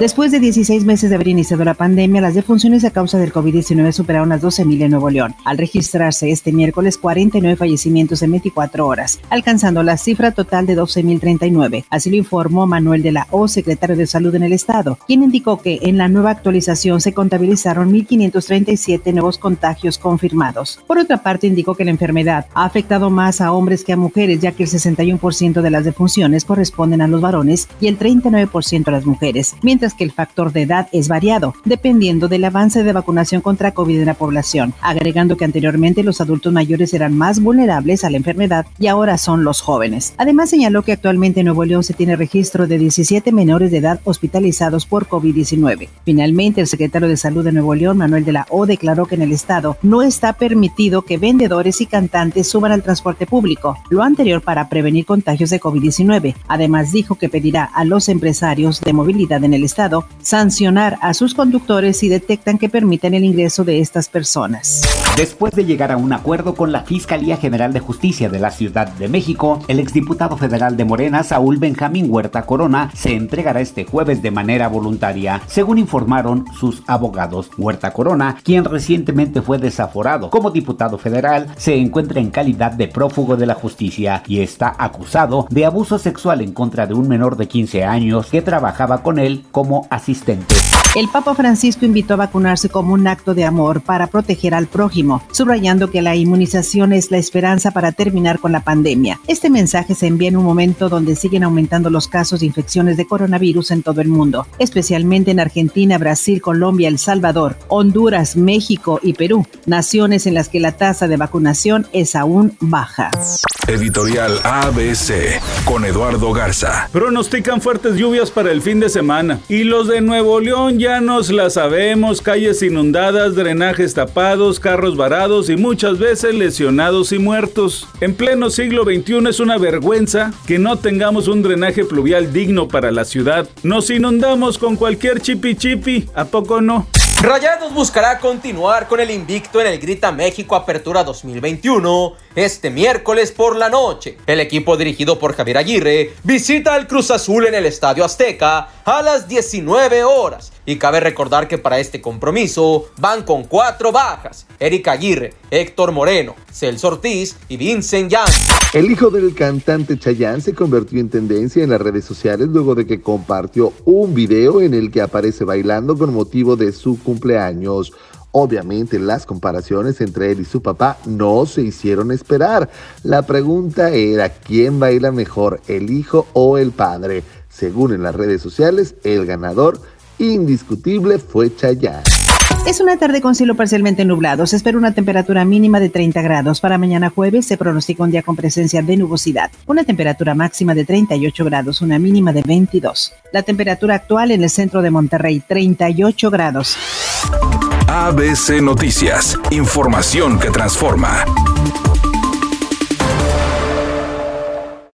Después de 16 meses de haber iniciado la pandemia, las defunciones a causa del COVID-19 superaron las 12.000 en Nuevo León, al registrarse este miércoles 49 fallecimientos en 24 horas, alcanzando la cifra total de 12.039. Así lo informó Manuel de la O, secretario de Salud en el Estado, quien indicó que en la nueva actualización se contabilizaron 1.537 nuevos contagios confirmados. Por otra parte, indicó que la enfermedad ha afectado más a hombres que a mujeres, ya que el 61% de las defunciones corresponden a los varones y el 39% a las mujeres, mientras que el factor de edad es variado, dependiendo del avance de vacunación contra COVID en la población, agregando que anteriormente los adultos mayores eran más vulnerables a la enfermedad y ahora son los jóvenes. Además señaló que actualmente en Nuevo León se tiene registro de 17 menores de edad hospitalizados por COVID-19. Finalmente, el secretario de Salud de Nuevo León, Manuel de la O, declaró que en el estado no está permitido que vendedores y cantantes suban al transporte público, lo anterior para prevenir contagios de COVID-19. Además dijo que pedirá a los empresarios de movilidad en el sancionar a sus conductores si detectan que permiten el ingreso de estas personas. Después de llegar a un acuerdo con la Fiscalía General de Justicia de la Ciudad de México, el exdiputado federal de Morena, Saúl Benjamín Huerta Corona, se entregará este jueves de manera voluntaria, según informaron sus abogados. Huerta Corona, quien recientemente fue desaforado como diputado federal, se encuentra en calidad de prófugo de la justicia y está acusado de abuso sexual en contra de un menor de 15 años que trabajaba con él como asistente. El Papa Francisco invitó a vacunarse como un acto de amor para proteger al prójimo, subrayando que la inmunización es la esperanza para terminar con la pandemia. Este mensaje se envía en un momento donde siguen aumentando los casos de infecciones de coronavirus en todo el mundo, especialmente en Argentina, Brasil, Colombia, El Salvador, Honduras, México y Perú, naciones en las que la tasa de vacunación es aún baja. Editorial ABC con Eduardo Garza. Pronostican fuertes lluvias para el fin de semana y los de Nuevo León ya nos la sabemos, calles inundadas, drenajes tapados, carros varados y muchas veces lesionados y muertos. En pleno siglo XXI es una vergüenza que no tengamos un drenaje pluvial digno para la ciudad. Nos inundamos con cualquier chipi chipi, ¿a poco no? Rayados buscará continuar con el invicto en el Grita México Apertura 2021 este miércoles por la noche. El equipo dirigido por Javier Aguirre visita al Cruz Azul en el Estadio Azteca a las 19 horas. Y cabe recordar que para este compromiso van con cuatro bajas. Eric Aguirre, Héctor Moreno, Celso Ortiz y Vincent Young. El hijo del cantante Chayanne se convirtió en tendencia en las redes sociales luego de que compartió un video en el que aparece bailando con motivo de su cumpleaños. Obviamente las comparaciones entre él y su papá no se hicieron esperar. La pregunta era quién baila mejor, el hijo o el padre. Según en las redes sociales, el ganador indiscutible fue Chayanne. Es una tarde con cielo parcialmente nublado. Se espera una temperatura mínima de 30 grados. Para mañana jueves se pronostica un día con presencia de nubosidad. Una temperatura máxima de 38 grados, una mínima de 22. La temperatura actual en el centro de Monterrey, 38 grados. ABC Noticias. Información que transforma.